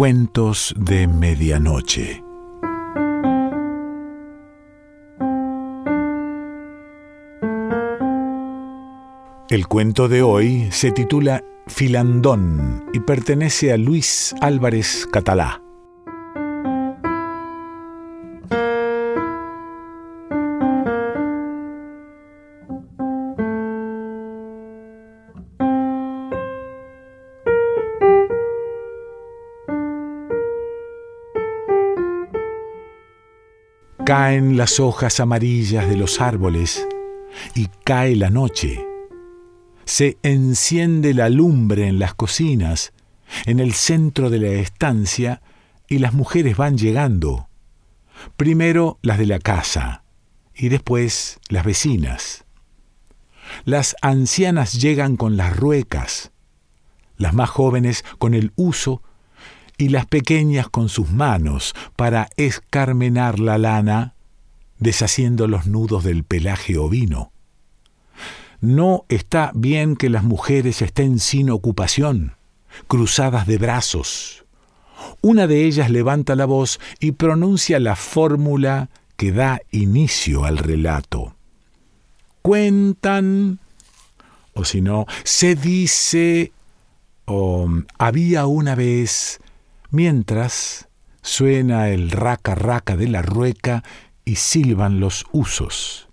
Cuentos de Medianoche. El cuento de hoy se titula Filandón y pertenece a Luis Álvarez Catalá. Caen las hojas amarillas de los árboles y cae la noche. Se enciende la lumbre en las cocinas, en el centro de la estancia, y las mujeres van llegando. Primero las de la casa y después las vecinas. Las ancianas llegan con las ruecas, las más jóvenes con el uso y las pequeñas con sus manos para escarmenar la lana, deshaciendo los nudos del pelaje ovino. No está bien que las mujeres estén sin ocupación, cruzadas de brazos. Una de ellas levanta la voz y pronuncia la fórmula que da inicio al relato. Cuentan, o si no, se dice, o había una vez, mientras suena el raca raca de la rueca y silban los usos.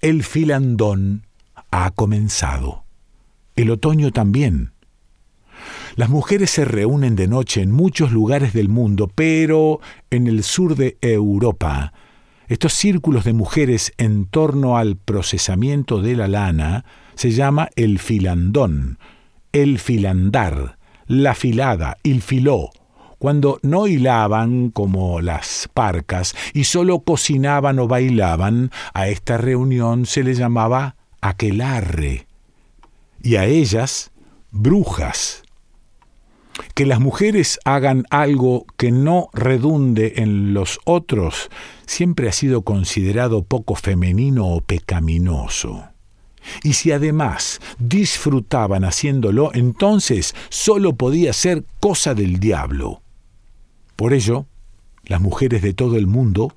El filandón ha comenzado. El otoño también. Las mujeres se reúnen de noche en muchos lugares del mundo, pero en el sur de Europa, estos círculos de mujeres en torno al procesamiento de la lana se llama el filandón, el filandar, la filada, el filó, cuando no hilaban como las parcas y solo cocinaban o bailaban, a esta reunión se le llamaba aquelarre y a ellas brujas. Que las mujeres hagan algo que no redunde en los otros siempre ha sido considerado poco femenino o pecaminoso. Y si además disfrutaban haciéndolo, entonces solo podía ser cosa del diablo. Por ello, las mujeres de todo el mundo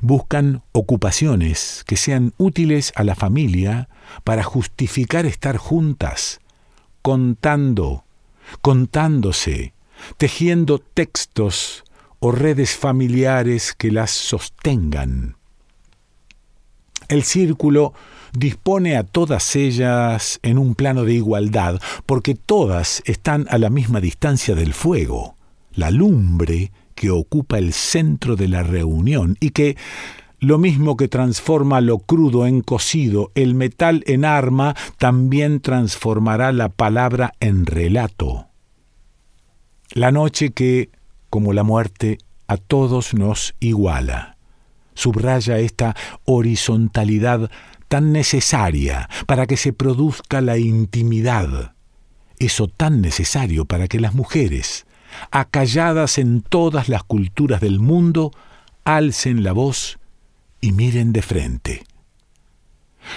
buscan ocupaciones que sean útiles a la familia para justificar estar juntas, contando, contándose, tejiendo textos o redes familiares que las sostengan. El círculo dispone a todas ellas en un plano de igualdad, porque todas están a la misma distancia del fuego la lumbre que ocupa el centro de la reunión y que, lo mismo que transforma lo crudo en cocido, el metal en arma, también transformará la palabra en relato. La noche que, como la muerte, a todos nos iguala. Subraya esta horizontalidad tan necesaria para que se produzca la intimidad, eso tan necesario para que las mujeres, acalladas en todas las culturas del mundo, alcen la voz y miren de frente.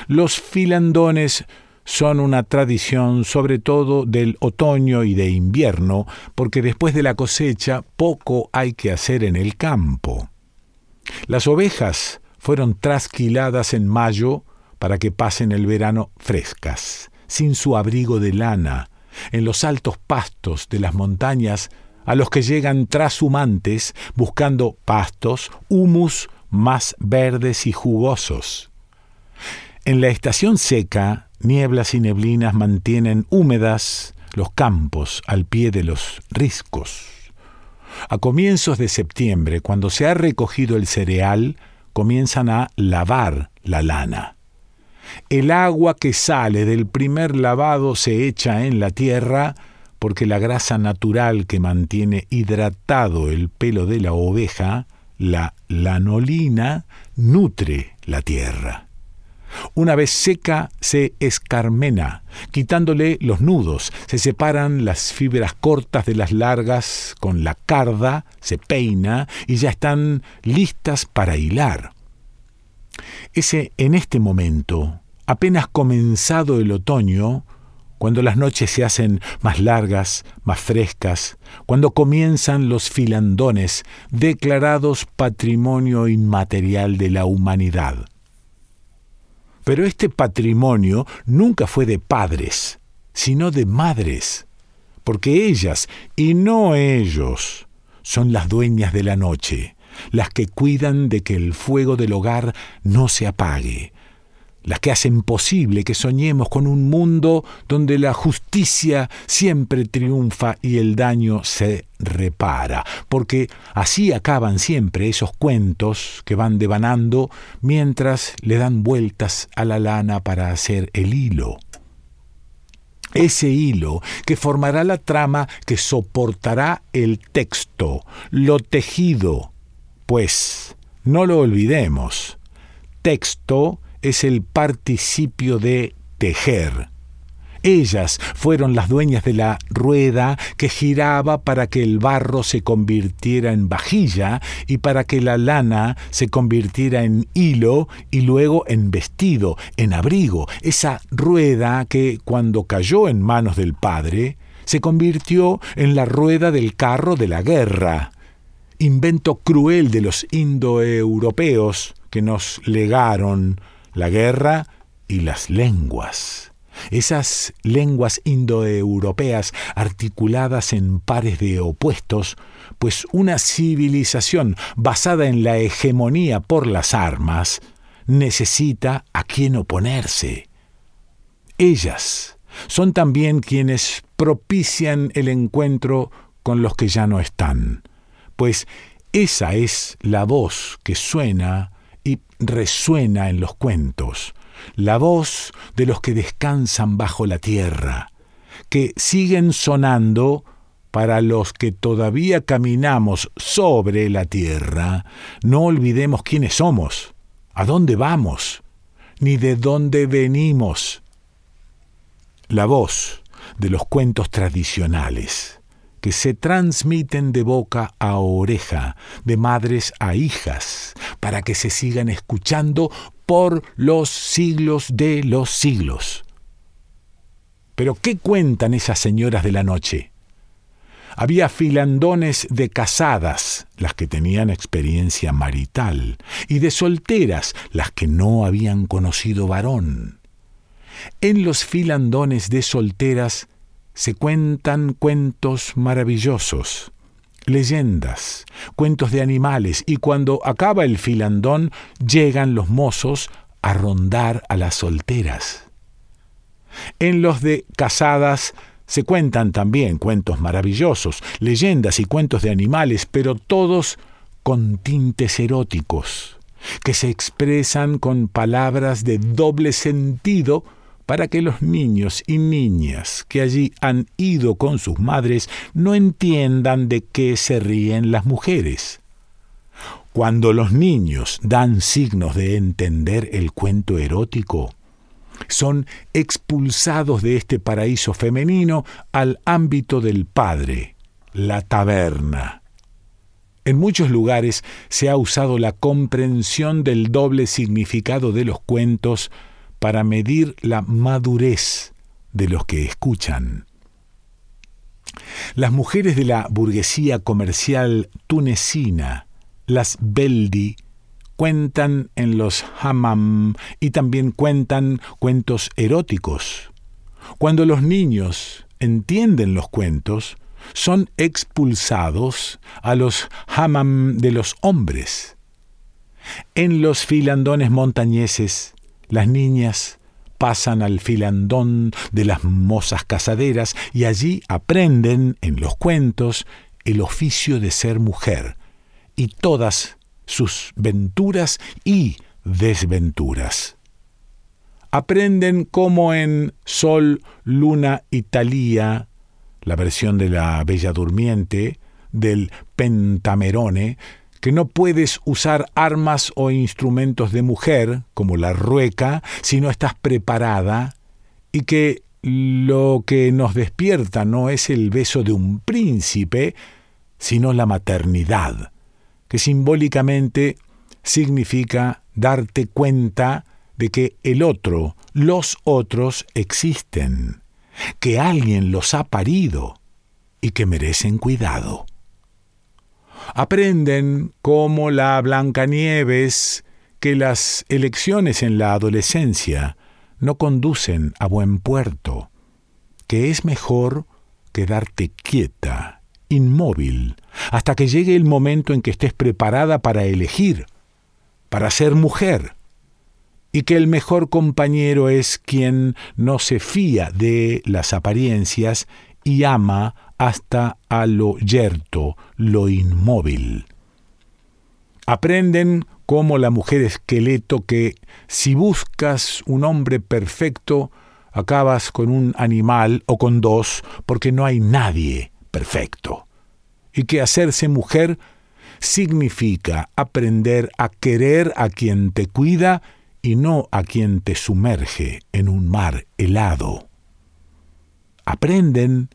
Los filandones son una tradición sobre todo del otoño y de invierno, porque después de la cosecha poco hay que hacer en el campo. Las ovejas fueron trasquiladas en mayo para que pasen el verano frescas, sin su abrigo de lana, en los altos pastos de las montañas a los que llegan trashumantes buscando pastos, humus más verdes y jugosos. En la estación seca, nieblas y neblinas mantienen húmedas los campos al pie de los riscos. A comienzos de septiembre, cuando se ha recogido el cereal, comienzan a lavar la lana. El agua que sale del primer lavado se echa en la tierra, porque la grasa natural que mantiene hidratado el pelo de la oveja, la lanolina, nutre la tierra. Una vez seca se escarmena, quitándole los nudos, se separan las fibras cortas de las largas con la carda, se peina y ya están listas para hilar. Ese en este momento, apenas comenzado el otoño, cuando las noches se hacen más largas, más frescas, cuando comienzan los filandones declarados patrimonio inmaterial de la humanidad. Pero este patrimonio nunca fue de padres, sino de madres, porque ellas, y no ellos, son las dueñas de la noche, las que cuidan de que el fuego del hogar no se apague, las que hacen posible que soñemos con un mundo donde la justicia siempre triunfa y el daño se repara, porque así acaban siempre esos cuentos que van devanando mientras le dan vueltas a la lana para hacer el hilo. Ese hilo que formará la trama que soportará el texto, lo tejido, pues, no lo olvidemos, texto es el participio de tejer. Ellas fueron las dueñas de la rueda que giraba para que el barro se convirtiera en vajilla y para que la lana se convirtiera en hilo y luego en vestido, en abrigo. Esa rueda que cuando cayó en manos del padre, se convirtió en la rueda del carro de la guerra. Invento cruel de los indoeuropeos que nos legaron la guerra y las lenguas. Esas lenguas indoeuropeas articuladas en pares de opuestos, pues una civilización basada en la hegemonía por las armas necesita a quien oponerse. Ellas son también quienes propician el encuentro con los que ya no están, pues esa es la voz que suena y resuena en los cuentos, la voz de los que descansan bajo la tierra, que siguen sonando para los que todavía caminamos sobre la tierra, no olvidemos quiénes somos, a dónde vamos, ni de dónde venimos. La voz de los cuentos tradicionales que se transmiten de boca a oreja, de madres a hijas, para que se sigan escuchando por los siglos de los siglos. Pero ¿qué cuentan esas señoras de la noche? Había filandones de casadas, las que tenían experiencia marital, y de solteras, las que no habían conocido varón. En los filandones de solteras se cuentan cuentos maravillosos, leyendas, cuentos de animales, y cuando acaba el filandón llegan los mozos a rondar a las solteras. En los de casadas se cuentan también cuentos maravillosos, leyendas y cuentos de animales, pero todos con tintes eróticos, que se expresan con palabras de doble sentido para que los niños y niñas que allí han ido con sus madres no entiendan de qué se ríen las mujeres. Cuando los niños dan signos de entender el cuento erótico, son expulsados de este paraíso femenino al ámbito del padre, la taberna. En muchos lugares se ha usado la comprensión del doble significado de los cuentos para medir la madurez de los que escuchan. Las mujeres de la burguesía comercial tunecina, las Beldi, cuentan en los hammam y también cuentan cuentos eróticos. Cuando los niños entienden los cuentos, son expulsados a los hammam de los hombres. En los filandones montañeses las niñas pasan al filandón de las mozas casaderas y allí aprenden en los cuentos el oficio de ser mujer y todas sus venturas y desventuras. Aprenden como en Sol, Luna Italia, la versión de la Bella Durmiente, del Pentamerone, que no puedes usar armas o instrumentos de mujer, como la rueca, si no estás preparada, y que lo que nos despierta no es el beso de un príncipe, sino la maternidad, que simbólicamente significa darte cuenta de que el otro, los otros existen, que alguien los ha parido y que merecen cuidado. Aprenden como la Blancanieves que las elecciones en la adolescencia no conducen a buen puerto, que es mejor quedarte quieta, inmóvil, hasta que llegue el momento en que estés preparada para elegir, para ser mujer, y que el mejor compañero es quien no se fía de las apariencias y ama hasta a lo yerto, lo inmóvil. Aprenden como la mujer esqueleto que si buscas un hombre perfecto, acabas con un animal o con dos, porque no hay nadie perfecto. Y que hacerse mujer significa aprender a querer a quien te cuida y no a quien te sumerge en un mar helado. Aprenden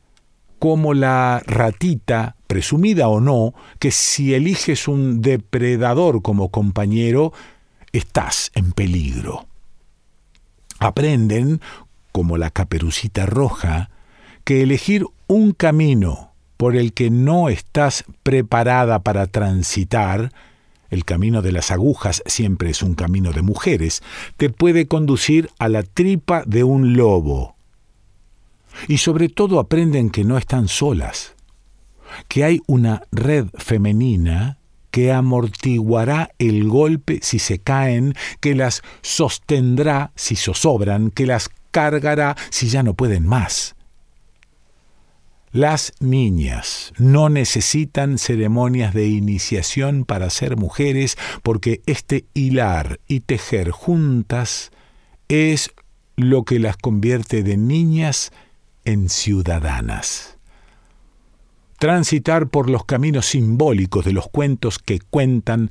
como la ratita, presumida o no, que si eliges un depredador como compañero, estás en peligro. Aprenden, como la caperucita roja, que elegir un camino por el que no estás preparada para transitar, el camino de las agujas siempre es un camino de mujeres, te puede conducir a la tripa de un lobo y sobre todo aprenden que no están solas, que hay una red femenina que amortiguará el golpe si se caen, que las sostendrá si zozobran, que las cargará si ya no pueden más. Las niñas no necesitan ceremonias de iniciación para ser mujeres porque este hilar y tejer juntas es lo que las convierte de niñas en ciudadanas. Transitar por los caminos simbólicos de los cuentos que cuentan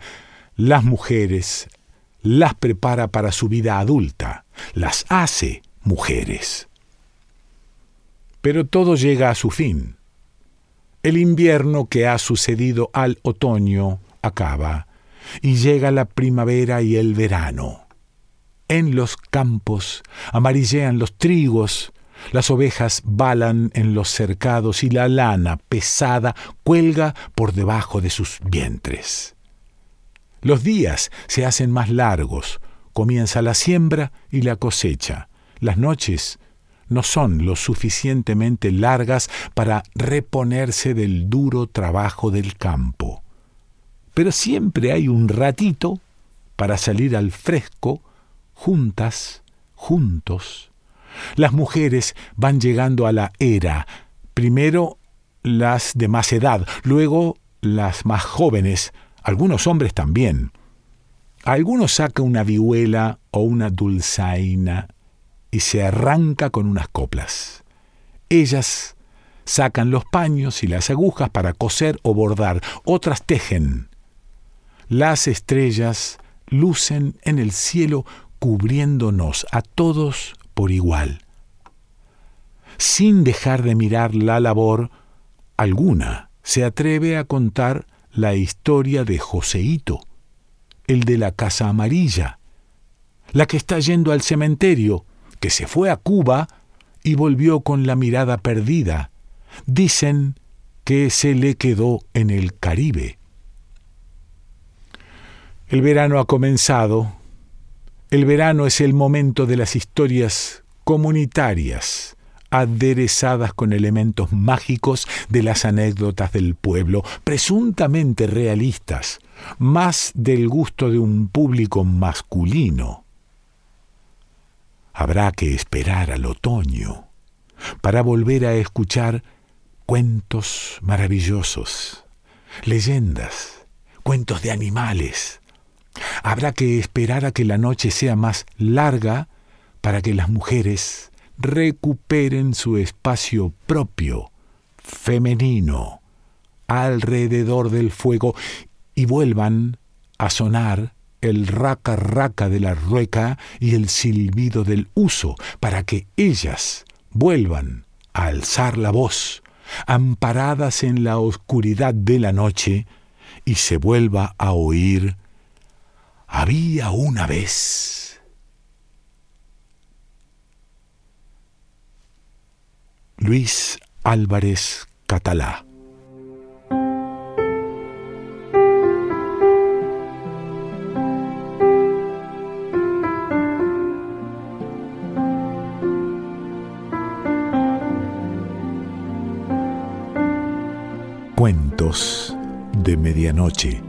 las mujeres las prepara para su vida adulta, las hace mujeres. Pero todo llega a su fin. El invierno que ha sucedido al otoño acaba y llega la primavera y el verano. En los campos amarillean los trigos, las ovejas balan en los cercados y la lana pesada cuelga por debajo de sus vientres. Los días se hacen más largos, comienza la siembra y la cosecha. Las noches no son lo suficientemente largas para reponerse del duro trabajo del campo. Pero siempre hay un ratito para salir al fresco, juntas, juntos, las mujeres van llegando a la era, primero las de más edad, luego las más jóvenes, algunos hombres también. algunos saca una vihuela o una dulzaina y se arranca con unas coplas. Ellas sacan los paños y las agujas para coser o bordar, otras tejen. Las estrellas lucen en el cielo cubriéndonos a todos por igual, sin dejar de mirar la labor alguna, se atreve a contar la historia de Joseito, el de la casa amarilla, la que está yendo al cementerio, que se fue a Cuba y volvió con la mirada perdida. Dicen que se le quedó en el Caribe. El verano ha comenzado el verano es el momento de las historias comunitarias, aderezadas con elementos mágicos de las anécdotas del pueblo, presuntamente realistas, más del gusto de un público masculino. Habrá que esperar al otoño para volver a escuchar cuentos maravillosos, leyendas, cuentos de animales, Habrá que esperar a que la noche sea más larga para que las mujeres recuperen su espacio propio, femenino, alrededor del fuego y vuelvan a sonar el raca raca de la rueca y el silbido del uso, para que ellas vuelvan a alzar la voz, amparadas en la oscuridad de la noche, y se vuelva a oír había una vez Luis Álvarez Catalá. Cuentos de Medianoche.